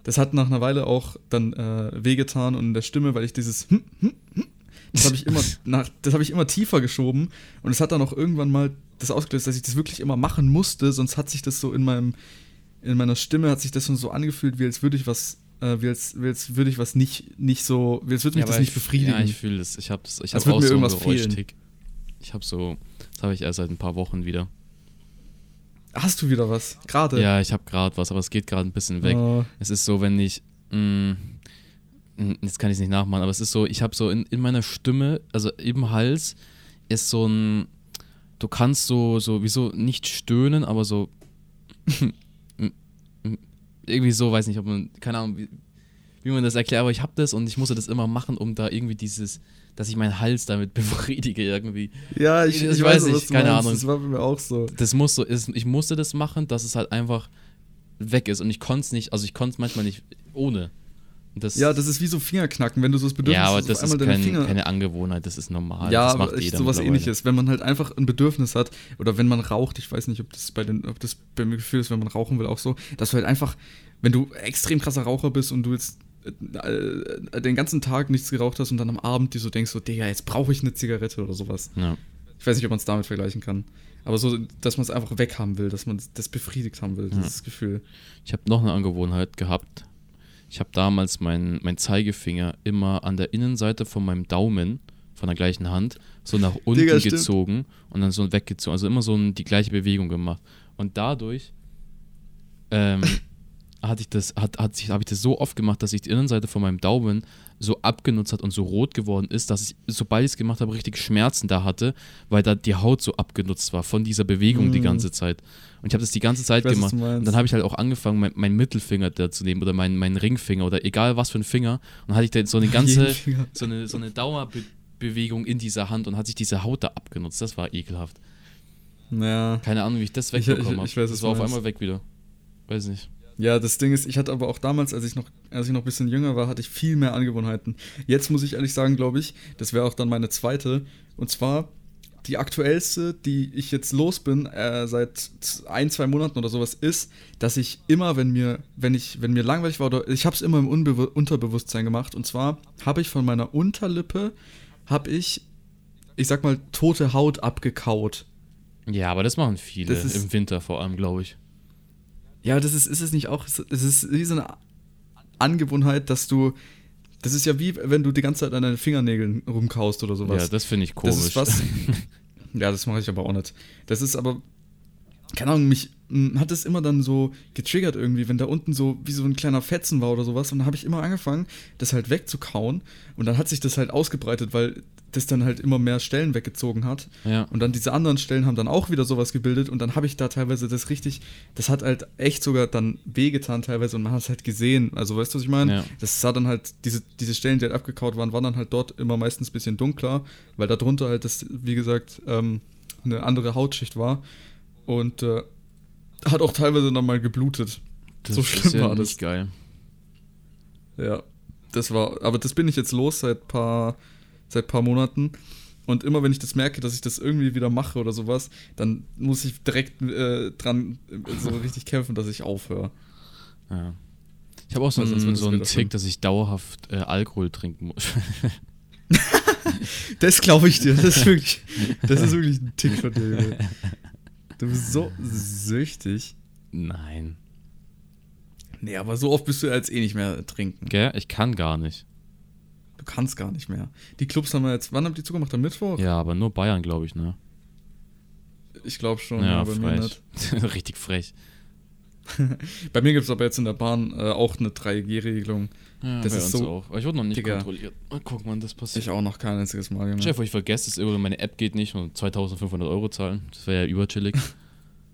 [SPEAKER 1] das hat nach einer Weile auch dann äh, wehgetan und in der Stimme, weil ich dieses hm, hm, hm, das habe ich immer nach, das habe ich immer tiefer geschoben und es hat dann auch irgendwann mal das ausgelöst, dass ich das wirklich immer machen musste, sonst hat sich das so in meinem in meiner Stimme hat sich das schon so angefühlt, wie als würde ich was äh, wie als würde ich was nicht, nicht so, wie als würde mich ja, das nicht befriedigen. Ja,
[SPEAKER 2] ich fühle das. Ich habe ich hab auch mir so irgendwas fehlen. Ich habe so, das habe ich erst seit ein paar Wochen wieder.
[SPEAKER 1] Hast du wieder was? Gerade?
[SPEAKER 2] Ja, ich habe gerade was, aber es geht gerade ein bisschen weg. Oh. Es ist so, wenn ich, mh, mm, jetzt kann ich es nicht nachmachen, aber es ist so, ich habe so in, in meiner Stimme, also im Hals, ist so ein, du kannst so, so, wieso nicht stöhnen, aber so irgendwie so, weiß nicht, ob man, keine Ahnung, wie, wie man das erklärt, aber ich habe das und ich musste das immer machen, um da irgendwie dieses, dass ich meinen Hals damit befriedige irgendwie.
[SPEAKER 1] Ja, ich, ich, ich weiß, nicht, keine meinst. Ahnung. Das war bei mir auch so.
[SPEAKER 2] Das muss so, ist, ich musste das machen, dass es halt einfach weg ist und ich konnte es nicht, also ich konnte es manchmal nicht ohne.
[SPEAKER 1] Das, ja, das ist wie so Fingerknacken, wenn du so das
[SPEAKER 2] Bedürfnis hast. Ja, aber das ist kein, Finger keine Angewohnheit, das ist normal.
[SPEAKER 1] Ja,
[SPEAKER 2] das
[SPEAKER 1] macht aber jeder sowas ähnliches. Wenn man halt einfach ein Bedürfnis hat oder wenn man raucht, ich weiß nicht, ob das bei den, ob das bei mir Gefühl ist, wenn man rauchen will, auch so, dass du halt einfach wenn du extrem krasser Raucher bist und du jetzt äh, den ganzen Tag nichts geraucht hast und dann am Abend dir so denkst, so, Digga, jetzt brauche ich eine Zigarette oder sowas. Ja. Ich weiß nicht, ob man es damit vergleichen kann. Aber so, dass man es einfach weghaben will, dass man das befriedigt haben will, dieses Gefühl.
[SPEAKER 2] Ich habe noch eine Angewohnheit gehabt. Ich habe damals meinen mein Zeigefinger immer an der Innenseite von meinem Daumen, von der gleichen Hand, so nach unten Digga, gezogen und dann so weggezogen. Also immer so die gleiche Bewegung gemacht. Und dadurch ähm, hatte ich das, hat, hat habe ich das so oft gemacht, dass sich die Innenseite von meinem Daumen so abgenutzt hat und so rot geworden ist, dass ich, sobald ich es gemacht habe, richtig Schmerzen da hatte, weil da die Haut so abgenutzt war von dieser Bewegung mhm. die ganze Zeit. Und ich habe das die ganze Zeit weiß, gemacht. Und dann habe ich halt auch angefangen, meinen mein Mittelfinger da zu nehmen oder meinen mein Ringfinger oder egal was für ein Finger. Und dann hatte ich da so eine ganze, so eine, so eine Dauerbewegung in dieser Hand und hat sich diese Haut da abgenutzt. Das war ekelhaft.
[SPEAKER 1] Ja.
[SPEAKER 2] Keine Ahnung, wie ich das wegbekommen habe. Das war auf einmal weg wieder. Weiß nicht.
[SPEAKER 1] Ja, das Ding ist, ich hatte aber auch damals, als ich noch, als ich noch ein bisschen jünger war, hatte ich viel mehr Angewohnheiten. Jetzt muss ich ehrlich sagen, glaube ich, das wäre auch dann meine zweite. Und zwar die aktuellste, die ich jetzt los bin, äh, seit ein, zwei Monaten oder sowas, ist, dass ich immer, wenn mir, wenn ich, wenn mir langweilig war, oder ich habe es immer im Unbe Unterbewusstsein gemacht. Und zwar habe ich von meiner Unterlippe, habe ich, ich sag mal, tote Haut abgekaut.
[SPEAKER 2] Ja, aber das machen viele, das im Winter vor allem, glaube ich.
[SPEAKER 1] Ja, das ist, ist es nicht auch, es ist wie so eine Angewohnheit, dass du, das ist ja wie, wenn du die ganze Zeit an deinen Fingernägeln rumkaust oder sowas.
[SPEAKER 2] Ja, das finde ich komisch.
[SPEAKER 1] Das ist was, ja, das mache ich aber auch nicht. Das ist aber, keine Ahnung, mich hat es immer dann so getriggert irgendwie, wenn da unten so wie so ein kleiner Fetzen war oder sowas. Und dann habe ich immer angefangen, das halt wegzukauen. Und dann hat sich das halt ausgebreitet, weil das dann halt immer mehr Stellen weggezogen hat.
[SPEAKER 2] Ja.
[SPEAKER 1] Und dann diese anderen Stellen haben dann auch wieder sowas gebildet und dann habe ich da teilweise das richtig, das hat halt echt sogar dann wehgetan teilweise und man hat es halt gesehen. Also weißt du, was ich meine? Ja. Das sah dann halt, diese, diese Stellen, die halt abgekaut waren, waren dann halt dort immer meistens ein bisschen dunkler, weil da drunter halt das, wie gesagt, ähm, eine andere Hautschicht war. Und äh, hat auch teilweise dann mal geblutet.
[SPEAKER 2] Das so schlimm ist ja war das. geil.
[SPEAKER 1] Ja, das war, aber das bin ich jetzt los seit paar seit ein paar Monaten. Und immer wenn ich das merke, dass ich das irgendwie wieder mache oder sowas, dann muss ich direkt äh, dran äh, so richtig kämpfen, dass ich aufhöre.
[SPEAKER 2] Ja. Ich habe auch so,
[SPEAKER 1] Also, als
[SPEAKER 2] einen,
[SPEAKER 1] würdest
[SPEAKER 2] so einen Tick, dass ich dauerhaft äh, Alkohol trinken muss.
[SPEAKER 1] Das glaube ich dir. Das ist wirklich, das ist wirklich ein Tick von dir. Du bist so süchtig.
[SPEAKER 2] Nein.
[SPEAKER 1] Nee, aber so oft bist du jetzt eh nicht mehr trinken.
[SPEAKER 2] Gell? Ich kann gar nicht.
[SPEAKER 1] Du kannst gar nicht mehr. Die Clubs haben wir jetzt, wann haben die zugemacht? Am Mittwoch?
[SPEAKER 2] Ja, aber nur Bayern, glaube ich, ne?
[SPEAKER 1] Ich glaube schon,
[SPEAKER 2] Ja,
[SPEAKER 1] bei mir nicht.
[SPEAKER 2] Richtig frech.
[SPEAKER 1] Bei mir gibt es aber jetzt in der Bahn äh, auch eine 3G-Regelung.
[SPEAKER 2] Ja,
[SPEAKER 1] Das ist so-
[SPEAKER 2] auch. Aber ich wurde noch nicht
[SPEAKER 1] Digga.
[SPEAKER 2] kontrolliert. Mal gucken, wann das passiert.
[SPEAKER 1] Ich auch noch kein einziges Mal, Junge.
[SPEAKER 2] Chef, ich vergesse es irgendwie, meine App geht nicht und 2500 Euro zahlen. Das wäre ja überchillig.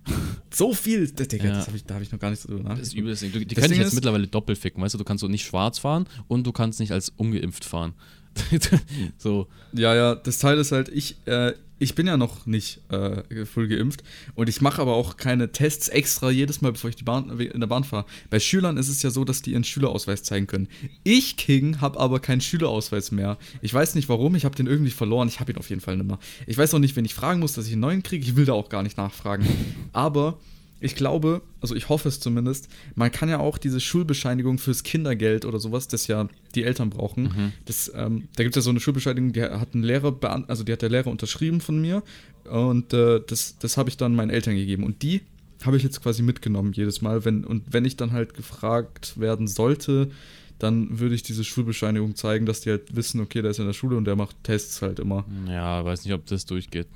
[SPEAKER 1] So viel! Das, Digga,
[SPEAKER 2] Ja.
[SPEAKER 1] das hab ich, da habe ich noch gar nicht so drüber
[SPEAKER 2] Das ist
[SPEAKER 1] nachgedacht.
[SPEAKER 2] übel. das Ding. Du- Die
[SPEAKER 1] Das
[SPEAKER 2] können dich jetzt
[SPEAKER 1] ist-
[SPEAKER 2] mittlerweile doppelt ficken, weißt du? Du kannst so nicht schwarz fahren und du kannst nicht als ungeimpft fahren. so.
[SPEAKER 1] Ja, ja, das Teil ist halt, ich, äh, ich bin ja noch nicht äh, voll geimpft und ich mache aber auch keine Tests extra jedes Mal, bevor ich die Bahn, in der Bahn fahre. Bei Schülern ist es ja so, dass die ihren Schülerausweis zeigen können. Ich, King, habe aber keinen Schülerausweis mehr. Ich weiß nicht warum, ich habe den irgendwie verloren. Ich habe ihn auf jeden Fall nicht mehr. Ich weiß auch nicht, wenn ich fragen muss, dass ich einen neuen kriege. Ich will da auch gar nicht nachfragen. Aber ich glaube, also ich hoffe es zumindest, man kann ja auch diese Schulbescheinigung fürs Kindergeld oder sowas, das ja die Eltern brauchen. Das, ähm, da gibt es ja so eine Schulbescheinigung, die hat ein Lehrer, also die hat der Lehrer unterschrieben von mir und äh, das, das habe ich dann meinen Eltern gegeben. Und die habe ich jetzt quasi mitgenommen jedes Mal. Wenn, und wenn ich dann halt gefragt werden sollte, dann würde ich diese Schulbescheinigung zeigen, dass die halt wissen, okay, der ist in der Schule und der macht Tests halt immer.
[SPEAKER 2] Ja, weiß nicht, ob das durchgeht.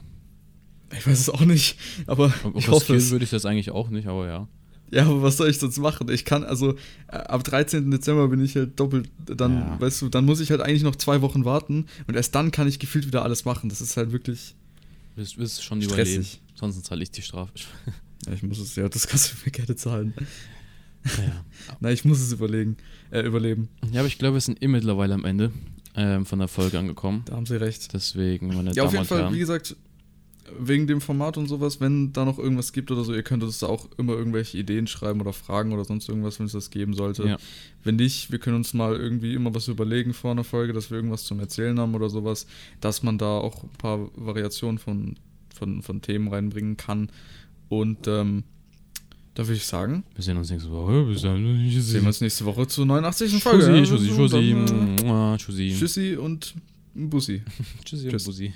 [SPEAKER 1] Ich weiß es auch nicht, aber
[SPEAKER 2] Ob
[SPEAKER 1] ich hoffe es.
[SPEAKER 2] würde ich das eigentlich auch nicht, aber ja.
[SPEAKER 1] Ja, aber was soll ich sonst machen? Ich kann, also äh, ab 13. Dezember bin ich halt doppelt, dann,
[SPEAKER 2] Ja.
[SPEAKER 1] weißt du, dann muss ich halt eigentlich noch zwei Wochen warten und erst dann kann ich gefühlt wieder alles machen. Das ist halt wirklich.
[SPEAKER 2] Wirst, wirst schon
[SPEAKER 1] Stressig.
[SPEAKER 2] überleben. Sonst zahle ich die Strafe.
[SPEAKER 1] Ja, ich muss es, ja, das kannst du mir gerne zahlen.
[SPEAKER 2] ja.
[SPEAKER 1] Nein, ich muss es überlegen, äh, überleben.
[SPEAKER 2] ja, aber ich glaube, wir sind eh mittlerweile am Ende ähm, von der Folge angekommen.
[SPEAKER 1] Da haben sie recht.
[SPEAKER 2] Deswegen, meine
[SPEAKER 1] Ja, auf
[SPEAKER 2] Damen
[SPEAKER 1] jeden
[SPEAKER 2] und
[SPEAKER 1] Fall,
[SPEAKER 2] Herren.
[SPEAKER 1] wie gesagt, wegen dem Format und sowas, wenn da noch irgendwas gibt oder so, ihr könnt uns da auch immer irgendwelche Ideen schreiben oder Fragen oder sonst irgendwas, wenn es das geben sollte.
[SPEAKER 2] Ja.
[SPEAKER 1] Wenn nicht, wir können uns mal irgendwie immer was überlegen vor einer Folge, dass wir irgendwas zum Erzählen haben oder sowas, dass man da auch ein paar Variationen von, von, von Themen reinbringen kann. Und ähm, da würde ich sagen,
[SPEAKER 2] Wir sehen uns nächste Woche. Dann.
[SPEAKER 1] sehen wir uns nächste Woche zur 89. Folge.
[SPEAKER 2] Tschüssi? Tschüssi,
[SPEAKER 1] äh,
[SPEAKER 2] Tschüssi.
[SPEAKER 1] Tschüssi und Bussi.
[SPEAKER 2] Tschüssi und
[SPEAKER 1] Tschüss.
[SPEAKER 2] Bussi.